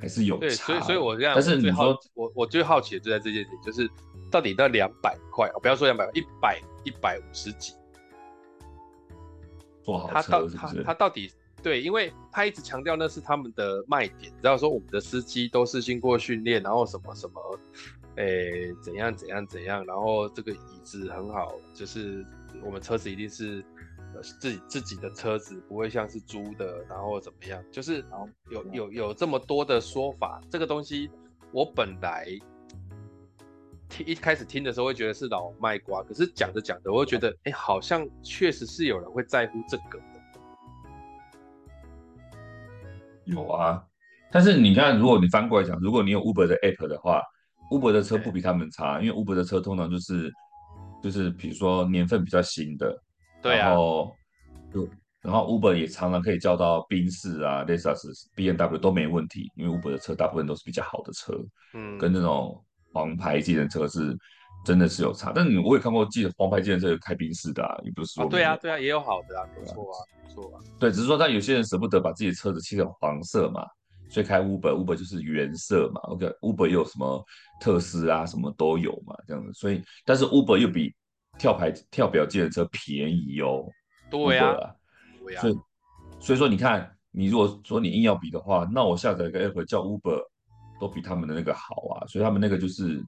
还是有差。对，所以所以我这样，但是你说我我最好奇的就在这件事情，就是到底那两百块，我不要说两百块，一百一百五十几。他到他他到底对，因为他一直强调那是他们的卖点，知道说我们的司机都是经过训练，然后什么什么，诶怎样怎样怎样，然后这个椅子很好，就是我们车子一定是自己自己的车子，不会像是租的，然后怎么样，就是有有有这么多的说法，这个东西我本来。听一开始听的时候会觉得是老卖瓜，可是讲着讲着我会觉得，哎、欸，好像确实是有人会在乎这个有啊，但是你看，如果你翻过来讲，如果你有 Uber 的 App 的话，Uber 的车不比他们差，因为 Uber 的车通常就是就是比如说年份比较新的，对啊，然后就然后 Uber 也常常可以叫到宾士啊、Lexus、BMW 都没问题，因为 Uber 的车大部分都是比较好的车，嗯，跟那种。黄牌计程车是真的是有差，但是我也看过记得黄牌计程车有开宾士的啊，也不是说、啊、对啊对啊，也有好的啊，没错啊没错啊，对，只是说他有些人舍不得把自己的车子漆成黄色嘛，所以开 Uber，Uber 就是原色嘛，OK，Uber 又有什么特斯拉什么都有嘛，这样子，所以但是 Uber 又比跳牌跳表计程车便宜哦，对呀、啊，所以所以说你看，你如果说你硬要比的话，那我下载一个 App 叫 Uber。都比他们的那个好啊，所以他们那个就是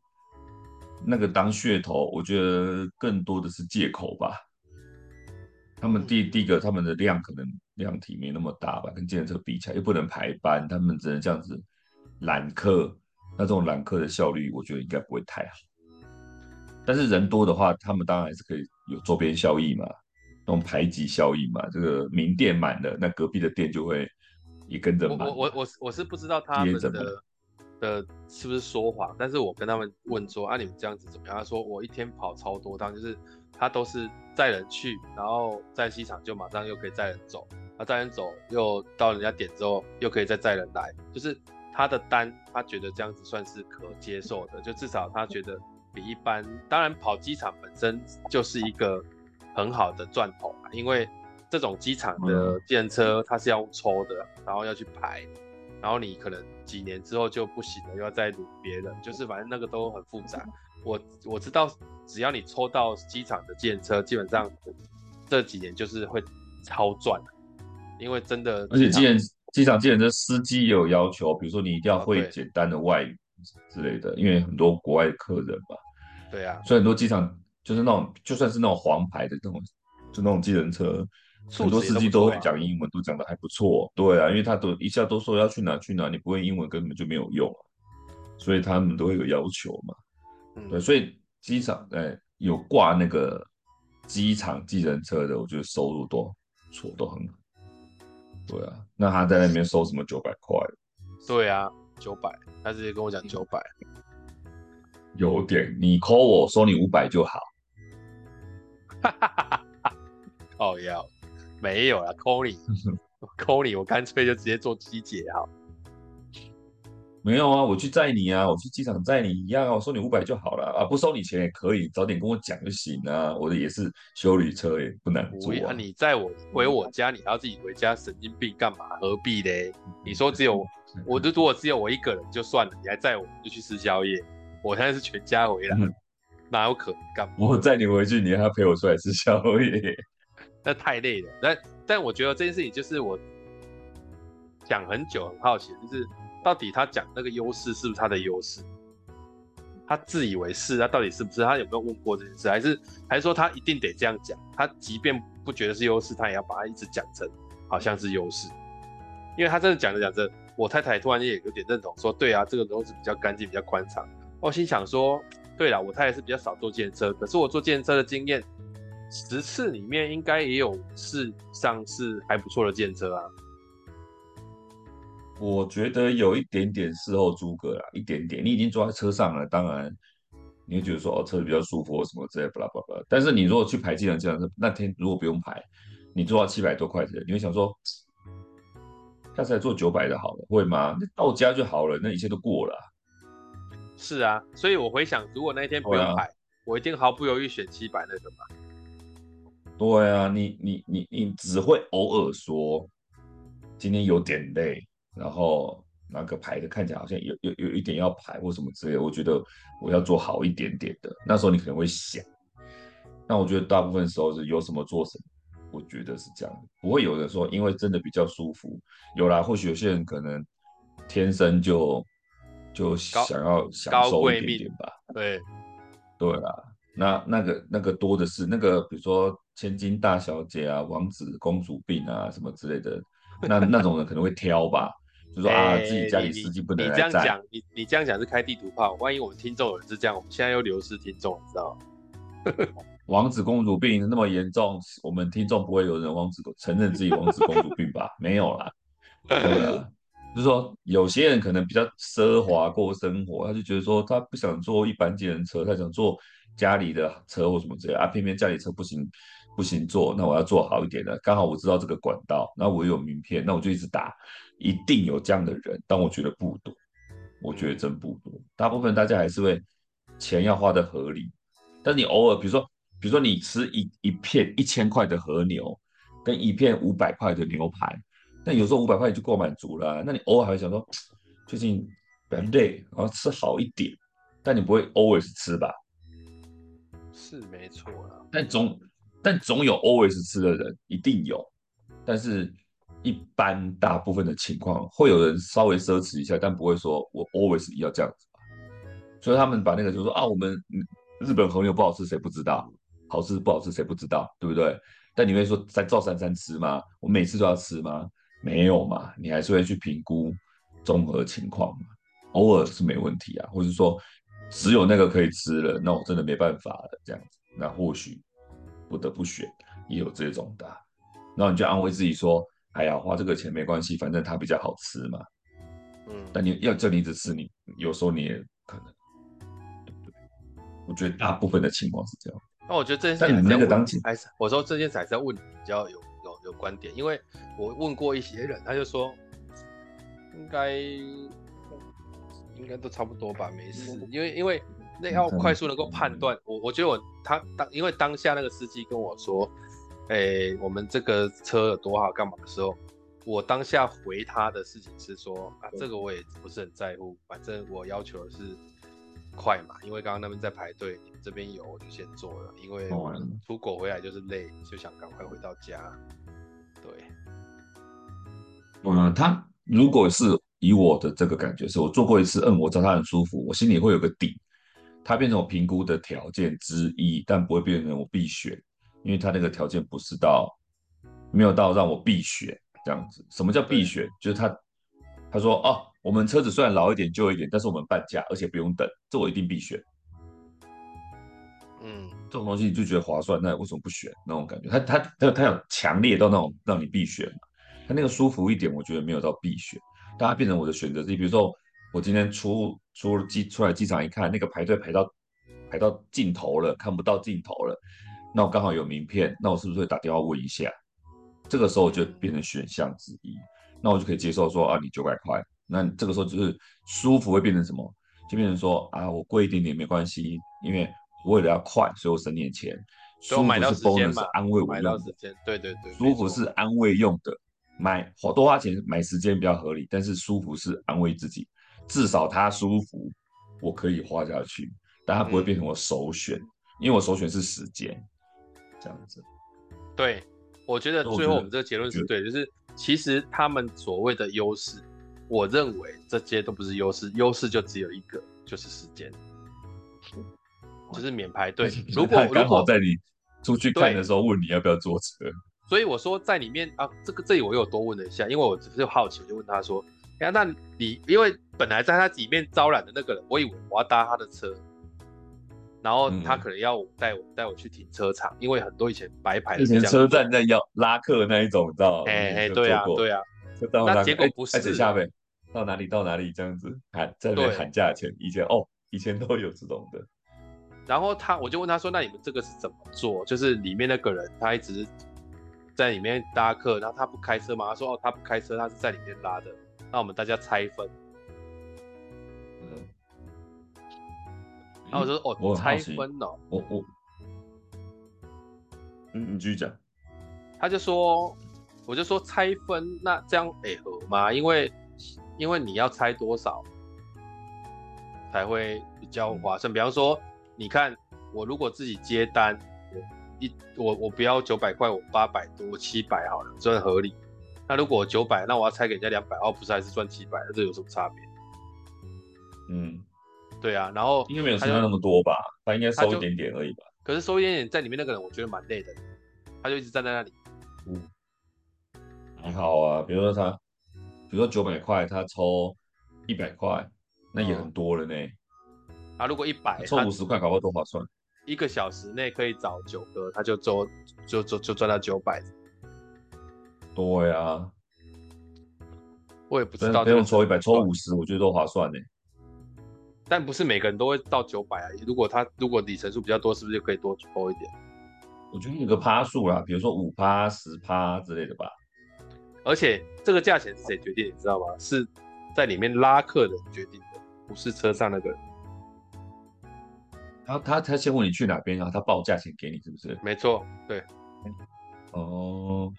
那个当噱头，我觉得更多的是借口吧。他们第第一个，他们的量可能量体没那么大吧，跟计程车比起来又不能排班，他们只能这样子揽客。那这种揽客的效率，我觉得应该不会太好。但是人多的话，他们当然还是可以有周边效益嘛，那种排挤效应嘛。这个名店满了，那隔壁的店就会也跟着满。我我我我是不知道他们的的是不是说谎，但是我跟他们问说啊，你们这样子怎么样？他说我一天跑超多趟，就是。他都是载人去，然后在机场就马上又可以载人走，那载人走又到人家点之后又可以再载人来，就是他的单，他觉得这样子算是可接受的，就至少他觉得比一般，当然跑机场本身就是一个很好的赚头，因为这种机场的计程车它是要抽的，然后要去排，然后你可能几年之后就不行了，又要再撸别人，就是反正那个都很复杂。我我知道。只要你抽到机场的计程车，基本上这几年就是会超赚，因为真的。而且机机场计程车司机也有要求，比如说你一定要会简单的外语之类的，因为很多国外的客人嘛。对啊。所以很多机场就是那种，就算是那种黄牌的那种，就那种计程车，很多司机都会讲英文，都讲的还不错。对啊，因为他都一下都说要去哪去哪，你不会英文根本就没有用，所以他们都会有要求嘛。嗯、对，所以。机场哎，有挂那个机场计程车的，我觉得收入都错，都很好。对啊，那他在那边收什么九百块？对啊，九百，他直接跟我讲九百。有点，你 call 我收你五百就好。哈哈哈哈哦要没有了，call 你，call 你，我干脆就直接做机姐好。没有啊，我去载你啊，我去机场载你一样啊，我收你五百就好了啊，不收你钱也可以，早点跟我讲就行啊。我的也是修理车，也不难坐啊。你载我回我家，你还要自己回家，神经病干嘛？何必嘞？你说只有 我，就如果只有我一个人就算了，你还载我，就去吃宵夜。我现在是全家回来，嗯、哪有可能干嘛？我载你回去，你还要陪我出来吃宵夜，那太累了。但但我觉得这件事情就是我讲很久，很好奇，就是。到底他讲那个优势是不是他的优势？他自以为是，他到底是不是？他有没有问过这件事？还是还是说他一定得这样讲？他即便不觉得是优势，他也要把它一直讲成好像是优势？因为他真的讲着讲着，我太太突然间也有点认同，说对啊，这个东西比较干净、比较宽敞。我心想说，对了，我太太是比较少坐计程车，可是我坐计程车的经验，十次里面应该也有四上是还不错的计程车啊。我觉得有一点点事后诸葛啦，一点点。你已经坐在车上了，当然你会觉得说哦，车子比较舒服或什么之类，巴拉巴拉。但是你如果去排计程车，那天如果不用排，你坐到七百多块钱，你会想说，下次来坐九百的好了，会吗？到家就好了，那一切都过了。是啊，所以我回想，如果那一天不用排，啊、我一定毫不犹豫选七百那个嘛。对啊，你你你你只会偶尔说今天有点累。然后那个排的看起来好像有有有一点要排或什么之类的，我觉得我要做好一点点的。那时候你可能会想，那我觉得大部分时候是有什么做什么，我觉得是这样，不会有人说因为真的比较舒服。有啦，或许有些人可能天生就就想要享受一点点吧。对，对啦，那那个那个多的是那个，比如说千金大小姐啊、王子公主病啊什么之类的，那那种人可能会挑吧。就说啊，自己家里司机不能来。你这样讲，你你这样讲是开地图炮。万一我们听众有人是这样，我们现在又流失听众，你知道吗？王子公主病那么严重，我们听众不会有人王子承认自己王子公主病吧？没有啦。对啊，就是说有些人可能比较奢华过生活，他就觉得说他不想坐一般计程车，他想坐家里的车或什么之类啊，偏偏家里车不行不行坐，那我要坐好一点的。刚好我知道这个管道，那我有名片，那我就一直打。一定有这样的人，但我觉得不多，我觉得真不多。大部分大家还是会钱要花得合理，但你偶尔，比如说，比如说你吃一一片一千块的和牛，跟一片五百块的牛排，那有时候五百块就够满足了。那你偶尔还会想说，最近比较累，然后吃好一点，但你不会 always 吃吧？是没错啦，但总但总有 always 吃的人，一定有，但是。一般大部分的情况会有人稍微奢侈一下，但不会说我 always 要这样子吧。所以他们把那个就说啊，我们日本和牛不好吃，谁不知道？好吃不好吃，谁不知道？对不对？但你会说在照三三吃吗？我每次都要吃吗？没有嘛，你还是会去评估综合情况嘛。偶尔是没问题啊，或者说只有那个可以吃了，那我真的没办法了，这样子，那或许不得不选，也有这种的。然后你就安慰自己说，哎呀，花这个钱没关系，反正它比较好吃嘛。嗯，但你要叫你一直吃，你有时候你也可能，对不对？我觉得大部分的情况是这样。那我觉得这件事，但你那个当还是我说这件事还是要问你比较有有有观点，因为我问过一些人，他就说应该应该都差不多吧，没事。因为因为那要快速能够判断，我我觉得我他当因为当下那个司机跟我说，哎、欸，我们这个车有多好干嘛的时候，我当下回他的事情是说啊，这个我也不是很在乎，反正我要求的是。快嘛，因为刚刚那边在排队，你们这边有我就先做了，因为出国回来就是累，就想赶快回到家。对，嗯，他如果是以我的这个感觉，是我做过一次，按摩知道他很舒服，我心里会有个底，他变成我评估的条件之一，但不会变成我必选，因为他那个条件不是到没有到让我必选这样子。什么叫必选？就是他他说哦。我们车子虽然老一点、旧一点，但是我们半价，而且不用等，这我一定必选。嗯，这种东西你就觉得划算，那为什么不选？那种感觉，他他他他有强烈到那种让你必选嘛？他那个舒服一点，我觉得没有到必选，但它变成我的选择。之一比如说，我今天出出机出来机场一看，那个排队排到排到尽头了，看不到尽头了，那我刚好有名片，那我是不是会打电话问一下？这个时候就变成选项之一，那我就可以接受说啊，你九百块。那这个时候就是舒服会变成什么？就变成说啊，我贵一点点没关系，因为我为了要快，所以我省点钱。舒服是 bonus，是安慰我用的。对对对，舒服是安慰用的，买花多花钱买时间比较合理，但是舒服是安慰自己，至少他舒服，我可以花下去，但他不会变成我首选，嗯、因为我首选是时间，这样子。对，我觉得最后我们这个结论是对，就是其实他们所谓的优势。我认为这些都不是优势，优势就只有一个，就是时间，就是免排队。如果刚好在你出去看的时候问你要不要坐车，所以我说在里面啊，这个这里我又多问了一下，因为我只是好奇，我就问他说：“哎呀，那你因为本来在他里面招揽的那个人，我以为我要搭他的车，然后他可能要带我带我去停车场，因为很多以前白牌的车站在要拉客那一种，你知道吗？哎哎，对啊对啊，那结果不是。到哪里到哪里这样子喊，在那边喊价钱。以前哦，以前都有这种的。然后他，我就问他说：“那你们这个是怎么做？就是里面那个人，他一直在里面搭客，然后他不开车吗？”他说：“哦，他不开车，他是在里面拉的。那我们大家拆分。”嗯。然后我就说：“哦，我拆分哦。”我我，嗯，你继续讲。他就说：“我就说拆分，那这样配合吗？因为。”因为你要拆多少才会比较划算？比方说，你看我如果自己接单，我一我我不要九百块，我八百多七百好了，算合理。那如果九百，那我要拆给人家两百，哦，不是还是赚七百？那这有什么差别？嗯，对啊。然后应该没有收那么多吧？他应该收一点点而已吧？可是收一点点，在里面那个人我觉得蛮累的，他就一直站在那里。嗯，还好啊，比如说他。比如说九百块，他抽一百块，那也很多了呢。啊，如果一百抽五十块，搞不好多划算。一个小时内可以找九个，他就做就就就赚到九百。对啊，我也不知道。不用抽一百，抽五十，我觉得都划算呢。但不是每个人都会到九百啊。如果他如果里程数比较多，是不是就可以多抽一点？我觉得有个趴数啦，比如说五趴、十趴之类的吧。而且这个价钱是谁决定？你知道吗？是在里面拉客的人决定的，不是车上那个人。他他他先问你去哪边，然后他报价钱给你，是不是？没错，对。哦，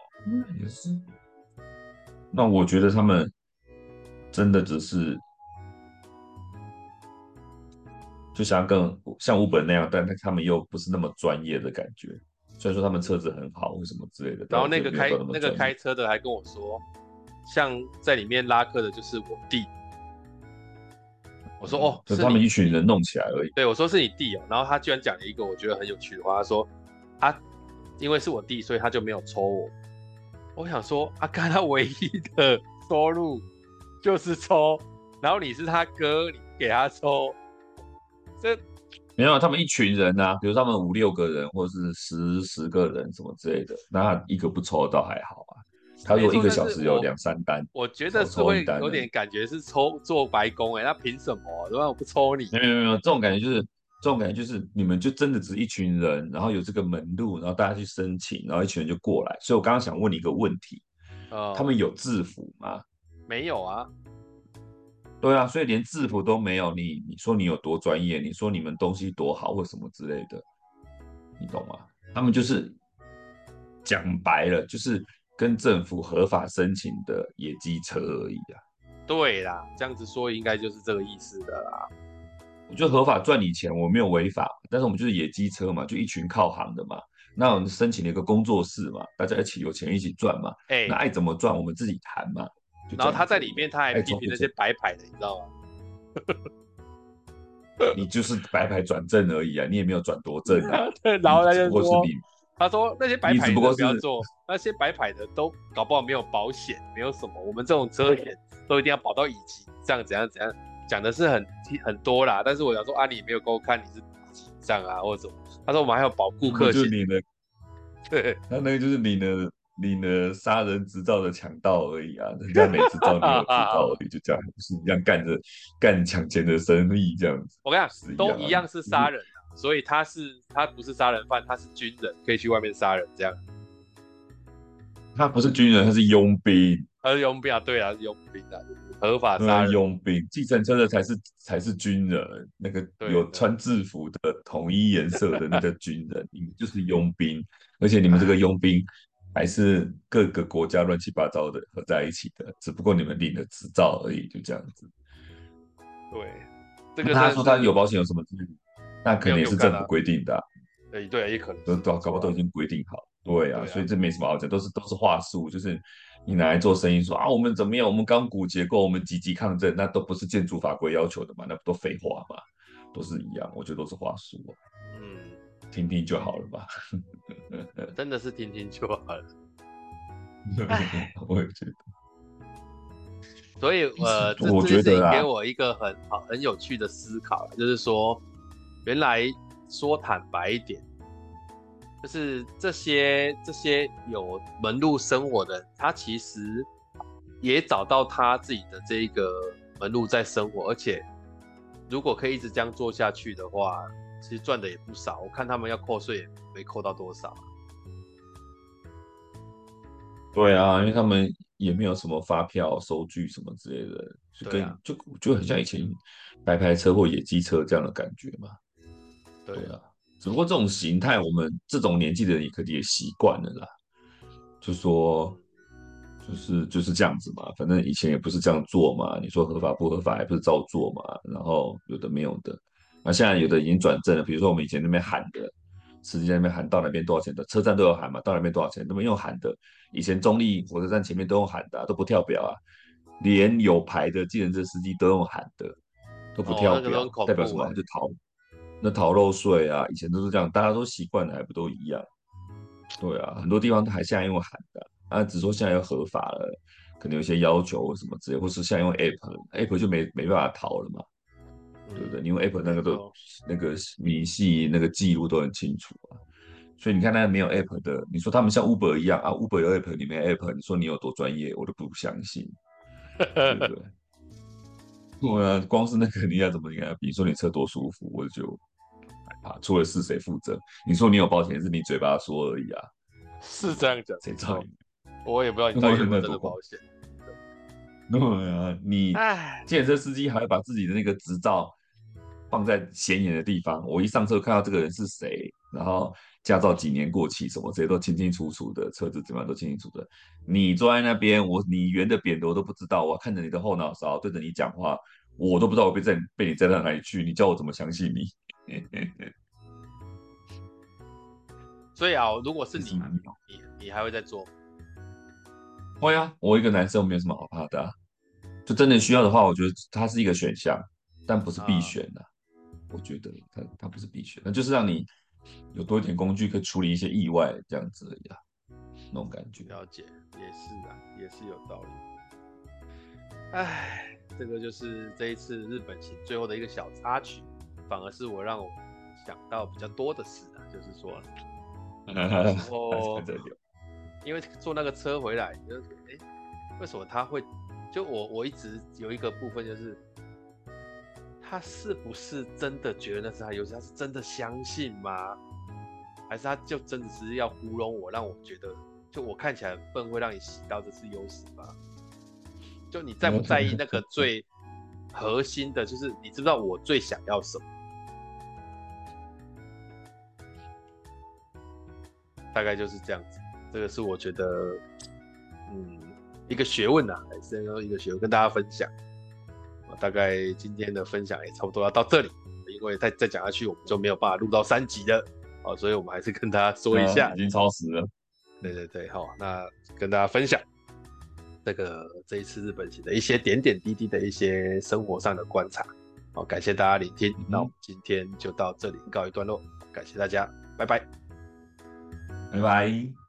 也是。那我觉得他们真的只是就想更像 Uber 那样，但他们又不是那么专业的感觉。虽然说他们车子很好，或什么之类的，然后那个开那个开车的还跟我说，像在里面拉客的就是我弟，我说哦，就是他们一群人弄起来而已。对，我说是你弟哦，然后他居然讲了一个我觉得很有趣的话，他说他因为是我弟，所以他就没有抽我。我想说，阿干他唯一的收入就是抽，然后你是他哥，你给他抽，这没有他们一群人啊，比如他们五六个人，或者是十十个人什么之类的，那他一个不抽倒还好啊。他如果一个小时有两三单我，我觉得是会有点感觉是抽做白工哎、欸，那凭什么？对吧？我不抽你？没有没有没有，这种感觉就是这种感觉就是你们就真的只一群人，然后有这个门路，然后大家去申请，然后一群人就过来。所以我刚刚想问你一个问题，呃，他们有制服吗？没有啊。对啊，所以连制服都没有，你你说你有多专业？你说你们东西多好或什么之类的，你懂吗？他们就是讲白了就是。跟政府合法申请的野鸡车而已啊。对啦，这样子说应该就是这个意思的啦。我觉得合法赚你钱，我没有违法，但是我们就是野鸡车嘛，就一群靠行的嘛。那我们申请了一个工作室嘛，大家一起有钱一起赚嘛。哎、欸，那爱怎么赚我们自己谈嘛。然后他在里面他还批评那些白牌的，你知道吗？你就是白牌转正而已啊，你也没有转多正啊。对然后他就说。他说那些白牌的不要做，那些白牌的都搞不好没有保险，没有什么。我们这种车险都一定要保到乙级，这样怎样怎样，讲的是很很多啦。但是我想说啊，你没有给我看你是几张啊，或者什么？他说我们还要保顾客险。就是你的，对，他那个就是你的你的杀人执照的强盗而已啊，人家没执照，你有执照而已，就这样，不是一样干着干抢钱的生意这样子。我跟你讲，都一样是杀人。所以他是他不是杀人犯，他是军人，可以去外面杀人这样。他不是军人，他是佣兵。他是佣兵啊，对啊，是佣兵啊，合法杀人。佣兵，计程车的才是才是军人，那个有穿制服的统一颜色的那个军人，你们就是佣兵。而且你们这个佣兵还是各个国家乱七八糟的合在一起的，只不过你们领了执照而已，就这样子。对，这个他说他有保险有什么？那肯定是政府规定的，啊，对对，也可能都都搞不好都已经规定好，对啊，对啊，所以这没什么好讲，都是都是话术，就是你拿来做生意说啊，我们怎么样，我们钢骨结构，我们积极抗震，那都不是建筑法规要求的嘛，那不都废话嘛，都是一样，我觉得都是话术，嗯，听听就好了吧，真的是听听就好了，我也觉得，所以呃，我觉得给我一个很好很有趣的思考，就是说。原来说坦白一点，就是这些这些有门路生活的人，他其实也找到他自己的这一个门路在生活，而且如果可以一直这样做下去的话，其实赚的也不少。我看他们要扣税也没扣到多少。对啊，因为他们也没有什么发票、收据什么之类的，就跟、啊、就就很像以前白牌车或野鸡车这样的感觉嘛。对啊，只不过这种形态，我们这种年纪的人也可以也习惯了啦。就说，就是就是这样子嘛，反正以前也不是这样做嘛。你说合法不合法，还不是照做嘛。然后有的没有的，那现在有的已经转正了。比如说我们以前那边喊的，司机在那边喊到哪边多少钱的，车站都有喊嘛，到哪边多少钱，那边用喊的。以前中立火车站前面都用喊的啊，都不跳表啊，连有牌的计程车司机都用喊的，都不跳表，哦，代表什么？就逃。那逃漏税啊，以前都是这样，大家都习惯了，还不都一样？对啊，很多地方还现在用喊的，啊，只说现在要合法了，可能有些要求或什么之类，或是现在用 app，app 就没没办法逃了嘛，嗯、对不对？你用 app 那个都、嗯、那个明细那个记录都很清楚啊，所以你看那个没有 app 的，你说他们像 Uber 一样啊，Uber 有 app，你没 app，你说你有多专业，我都不相信，对不对？对啊，光是那个你要怎么样？比如说你车多舒服，我就。啊，出了事谁负责？你说你有保险，是你嘴巴说而已啊，是这样讲。谁知道？我也不知道你到底有没有真的保险。对啊，你计程车司机还会把自己的那个执照放在显眼的地方。我一上车看到这个人是谁，然后驾照几年过期，什么这些都清清楚楚的，车子怎么样都清清楚楚的。你坐在那边，我你圆的扁的我都不知道，我看着你的后脑勺对着你讲话，我都不知道我被在被你载到哪里去，你叫我怎么相信你？所以啊，如果是你，你你还会再做？会啊，我一个男生，我没有什么好怕的啊。就真的需要的话，我觉得它是一个选项，但不是必选的。啊、我觉得它它不是必选，那就是让你有多一点工具可以处理一些意外这样子而已啊，那种感觉。了解，也是啊，也是有道理。哎，这个就是这一次日本行最后的一个小插曲，反而是我让我想到比较多的事啊，就是说，然后因为坐那个车回来，就是哎，为什么他会？就我我一直有一个部分就是，他是不是真的觉得那是他优势？他是真的相信吗？还是他就真的只是要糊弄我，让我觉得就我看起来笨，会让你洗到这是优势吗？就你在不在意那个最核心的，就是你知不知道我最想要什么？大概就是这样子。这个是我觉得，嗯。一个学问呐、啊，还是一个学问，跟大家分享。大概今天的分享也差不多要到这里，因为再再讲下去，我们就没有办法录到三集了。哦，所以我们还是跟大家说一下，已经超时了。对对对，好，那跟大家分享这个这一次日本行的一些点点滴滴的一些生活上的观察。好，感谢大家聆听，嗯、那我们今天就到这里告一段落，感谢大家，拜拜，拜拜。